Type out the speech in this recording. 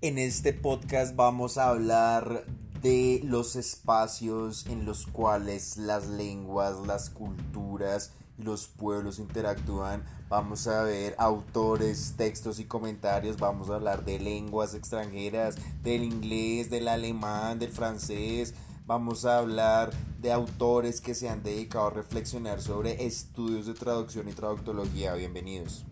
En este podcast vamos a hablar de los espacios en los cuales las lenguas, las culturas y los pueblos interactúan. Vamos a ver autores, textos y comentarios. Vamos a hablar de lenguas extranjeras, del inglés, del alemán, del francés. Vamos a hablar de autores que se han dedicado a reflexionar sobre estudios de traducción y traductología. Bienvenidos.